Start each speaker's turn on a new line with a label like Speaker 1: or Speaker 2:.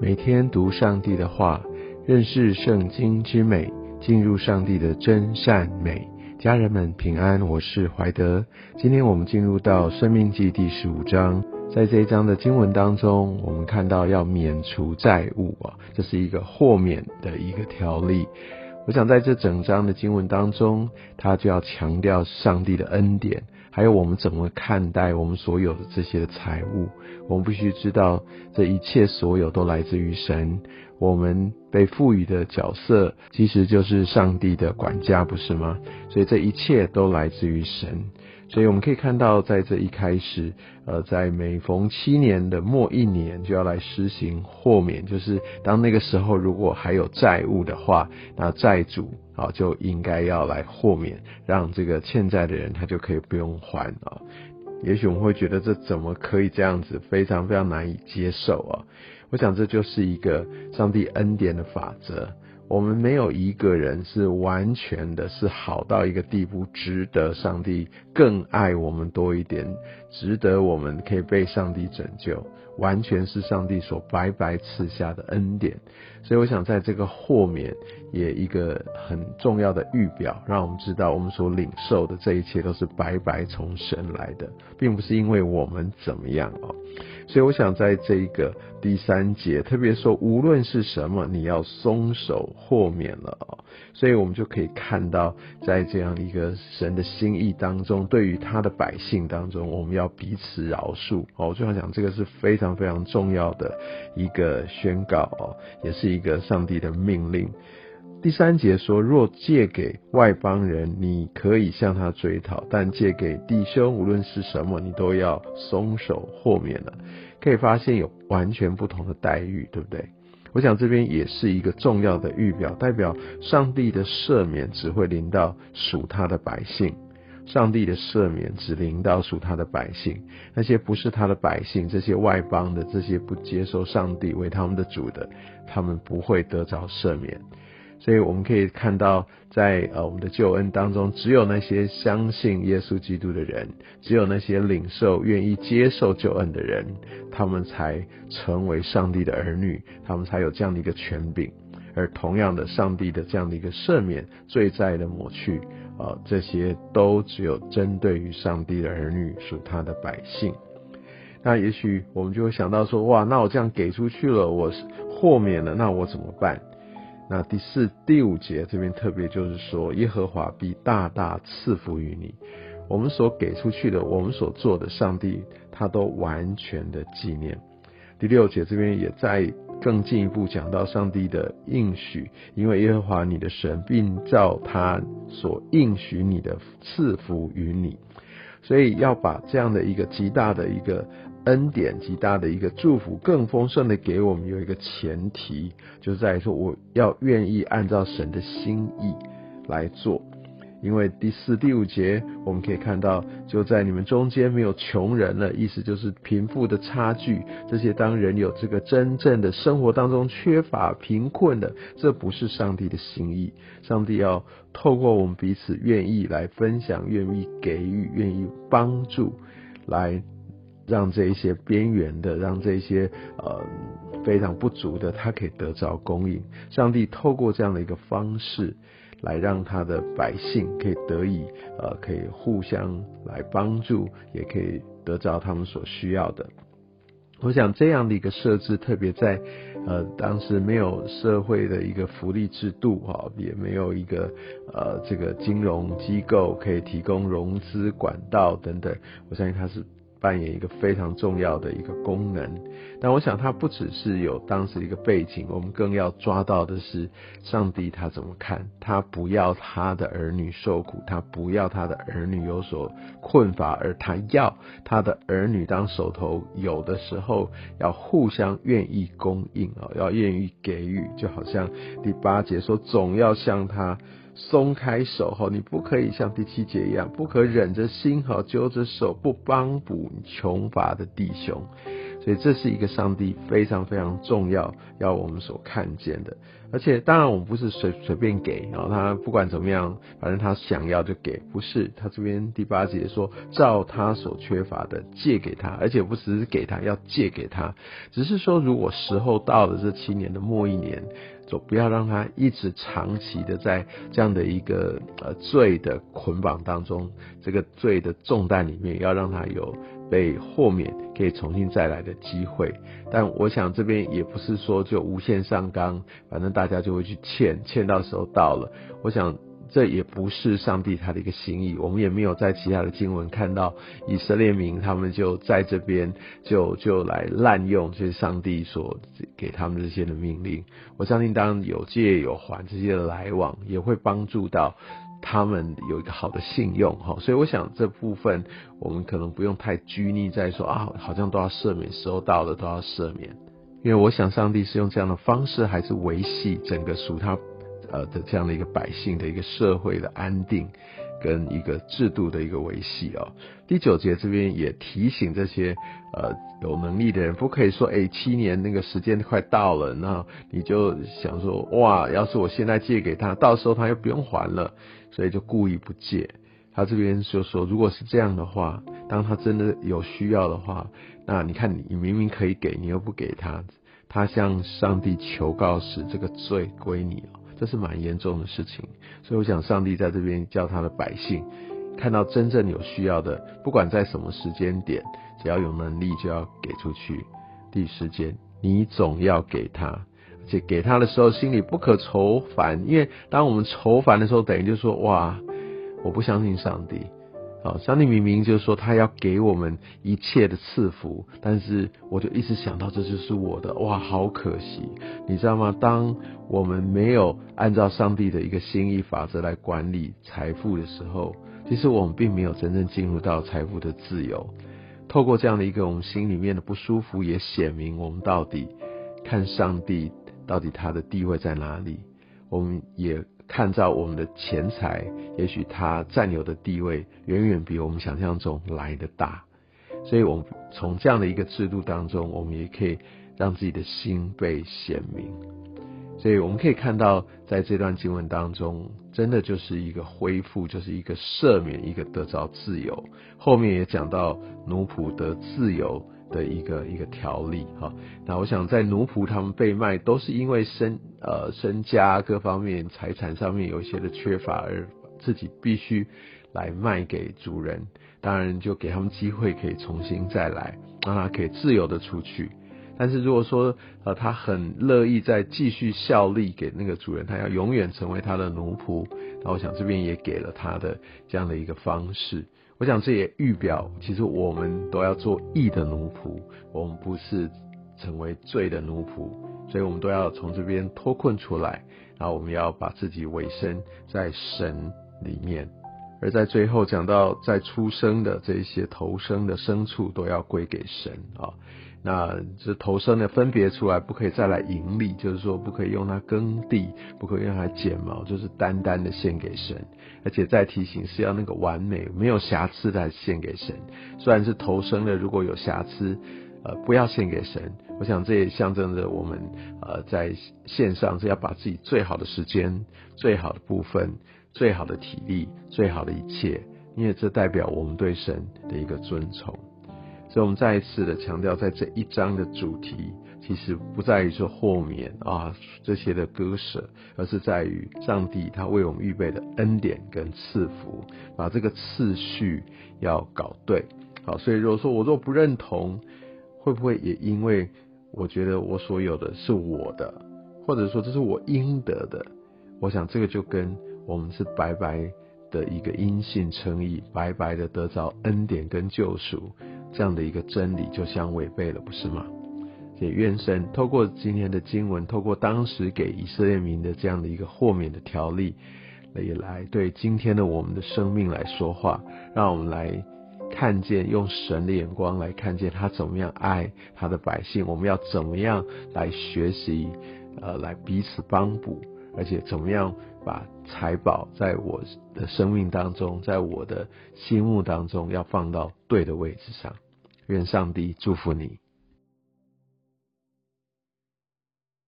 Speaker 1: 每天读上帝的话，认识圣经之美，进入上帝的真善美。家人们平安，我是怀德。今天我们进入到生命记第十五章，在这一章的经文当中，我们看到要免除债务啊，这是一个豁免的一个条例。我想在这整章的经文当中，他就要强调上帝的恩典。还有我们怎么看待我们所有的这些的财物？我们必须知道，这一切所有都来自于神。我们被赋予的角色，其实就是上帝的管家，不是吗？所以这一切都来自于神。所以我们可以看到，在这一开始，呃，在每逢七年的末一年，就要来施行豁免，就是当那个时候如果还有债务的话，那债主啊就应该要来豁免，让这个欠债的人他就可以不用还啊。也许我们会觉得这怎么可以这样子，非常非常难以接受啊。我想这就是一个上帝恩典的法则。我们没有一个人是完全的，是好到一个地步，值得上帝更爱我们多一点，值得我们可以被上帝拯救，完全是上帝所白白赐下的恩典。所以，我想在这个豁免也一个很重要的预表，让我们知道我们所领受的这一切都是白白从神来的，并不是因为我们怎么样哦。所以我想在这一个第三节，特别说无论是什么，你要松手豁免了哦。所以我们就可以看到，在这样一个神的心意当中，对于他的百姓当中，我们要彼此饶恕哦。我就想讲，这个是非常非常重要的一个宣告哦，也是一个上帝的命令。第三节说：若借给外邦人，你可以向他追讨；但借给弟兄，无论是什么，你都要松手豁免了。可以发现有完全不同的待遇，对不对？我想这边也是一个重要的预表，代表上帝的赦免只会临到属他的百姓。上帝的赦免只临到属他的百姓，那些不是他的百姓，这些外邦的，这些不接受上帝为他们的主的，他们不会得着赦免。所以我们可以看到，在呃我们的救恩当中，只有那些相信耶稣基督的人，只有那些领受、愿意接受救恩的人，他们才成为上帝的儿女，他们才有这样的一个权柄。而同样的，上帝的这样的一个赦免、罪债的抹去，啊，这些都只有针对于上帝的儿女，属他的百姓。那也许我们就会想到说，哇，那我这样给出去了，我豁免了，那我怎么办？那第四、第五节这边特别就是说，耶和华必大大赐福于你。我们所给出去的，我们所做的，上帝他都完全的纪念。第六节这边也在更进一步讲到上帝的应许，因为耶和华你的神，并照他所应许你的赐福于你，所以要把这样的一个极大的一个。恩典极大的一个祝福，更丰盛的给我们有一个前提，就是在说我要愿意按照神的心意来做。因为第四、第五节我们可以看到，就在你们中间没有穷人了，意思就是贫富的差距。这些当人有这个真正的生活当中缺乏贫困的，这不是上帝的心意。上帝要透过我们彼此愿意来分享、愿意给予、愿意帮助来。让这一些边缘的，让这一些呃非常不足的，他可以得着供应。上帝透过这样的一个方式，来让他的百姓可以得以呃可以互相来帮助，也可以得着他们所需要的。我想这样的一个设置，特别在呃当时没有社会的一个福利制度哈，也没有一个呃这个金融机构可以提供融资管道等等，我相信他是。扮演一个非常重要的一个功能，但我想它不只是有当时一个背景，我们更要抓到的是上帝他怎么看，他不要他的儿女受苦，他不要他的儿女有所困乏，而他要他的儿女当手头有的时候要互相愿意供应啊，要愿意给予，就好像第八节说，总要向他。松开手哈，你不可以像第七节一样，不可忍着心哈，揪着手不帮补穷乏的弟兄。所以这是一个上帝非常非常重要要我们所看见的。而且当然我们不是随随便给，然后他不管怎么样，反正他想要就给，不是他这边第八节说照他所缺乏的借给他，而且不只是给他，要借给他，只是说如果时候到了这七年的末一年。就不要让他一直长期的在这样的一个呃罪的捆绑当中，这个罪的重担里面，要让他有被豁免，可以重新再来的机会。但我想这边也不是说就无限上纲，反正大家就会去欠，欠到时候到了，我想。这也不是上帝他的一个心意，我们也没有在其他的经文看到以色列民他们就在这边就就来滥用这些上帝所给他们这些的命令。我相信当有借有还这些的来往，也会帮助到他们有一个好的信用哈。所以我想这部分我们可能不用太拘泥在说啊，好像都要赦免，时候到了都要赦免，因为我想上帝是用这样的方式还是维系整个属他。呃的这样的一个百姓的一个社会的安定跟一个制度的一个维系啊，第九节这边也提醒这些呃有能力的人，不可以说哎七年那个时间快到了，那你就想说哇，要是我现在借给他，到时候他又不用还了，所以就故意不借。他这边就说，如果是这样的话，当他真的有需要的话，那你看你明明可以给，你又不给他，他向上帝求告时，这个罪归你了。这是蛮严重的事情，所以我想上帝在这边叫他的百姓，看到真正有需要的，不管在什么时间点，只要有能力就要给出去。第一时间，你总要给他，而且给他的时候心里不可愁烦，因为当我们愁烦的时候，等于就说哇，我不相信上帝。上帝明明就说他要给我们一切的赐福，但是我就一直想到这就是我的，哇，好可惜，你知道吗？当我们没有按照上帝的一个心意法则来管理财富的时候，其实我们并没有真正进入到财富的自由。透过这样的一个我们心里面的不舒服，也显明我们到底看上帝到底他的地位在哪里，我们也。看到我们的钱财，也许他占有的地位远远比我们想象中来的大，所以，我们从这样的一个制度当中，我们也可以让自己的心被显明。所以，我们可以看到，在这段经文当中，真的就是一个恢复，就是一个赦免，一个得着自由。后面也讲到奴仆得自由。的一个一个条例哈，那我想在奴仆他们被卖，都是因为身呃身家各方面财产上面有一些的缺乏，而自己必须来卖给主人，当然就给他们机会可以重新再来，让他可以自由的出去。但是如果说呃他很乐意再继续效力给那个主人，他要永远成为他的奴仆，那我想这边也给了他的这样的一个方式。我想这也预表，其实我们都要做义的奴仆，我们不是成为罪的奴仆，所以我们都要从这边脱困出来，然后我们要把自己委身在神里面，而在最后讲到在出生的这些投生的牲畜都要归给神啊。那这头生的，分别出来，不可以再来盈利，就是说不可以用它耕地，不可以用它剪毛，就是单单的献给神。而且再提醒是要那个完美，没有瑕疵的献给神。虽然是头生的，如果有瑕疵，呃，不要献给神。我想这也象征着我们呃在线上是要把自己最好的时间、最好的部分、最好的体力、最好的一切，因为这代表我们对神的一个尊崇。所以，我们再一次的强调，在这一章的主题，其实不在于说豁免啊这些的割舍，而是在于上帝他为我们预备的恩典跟赐福，把这个次序要搞对。好，所以如果说我若不认同，会不会也因为我觉得我所有的是我的，或者说这是我应得的？我想这个就跟我们是白白的一个因信称义，白白的得着恩典跟救赎。这样的一个真理就相违背了，不是吗？也愿神透过今天的经文，透过当时给以色列民的这样的一个豁免的条例，也来对今天的我们的生命来说话，让我们来看见，用神的眼光来看见他怎么样爱他的百姓，我们要怎么样来学习，呃，来彼此帮补，而且怎么样把财宝在我的生命当中，在我的心目当中要放到对的位置上。愿上帝祝福你。